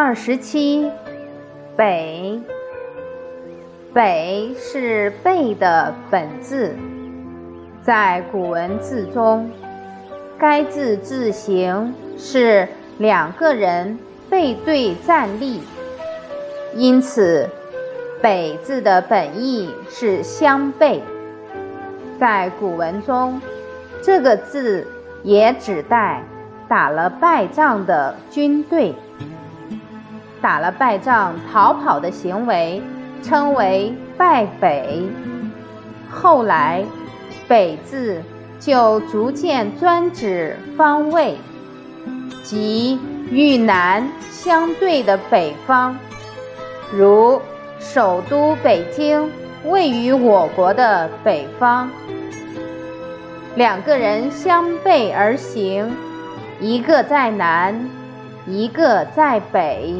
二十七，北。北是背的本字，在古文字中，该字字形是两个人背对站立，因此北字的本意是相背。在古文中，这个字也指代打了败仗的军队。打了败仗逃跑的行为称为败北。后来，北字就逐渐专指方位，即与南相对的北方，如首都北京位于我国的北方。两个人相背而行，一个在南，一个在北。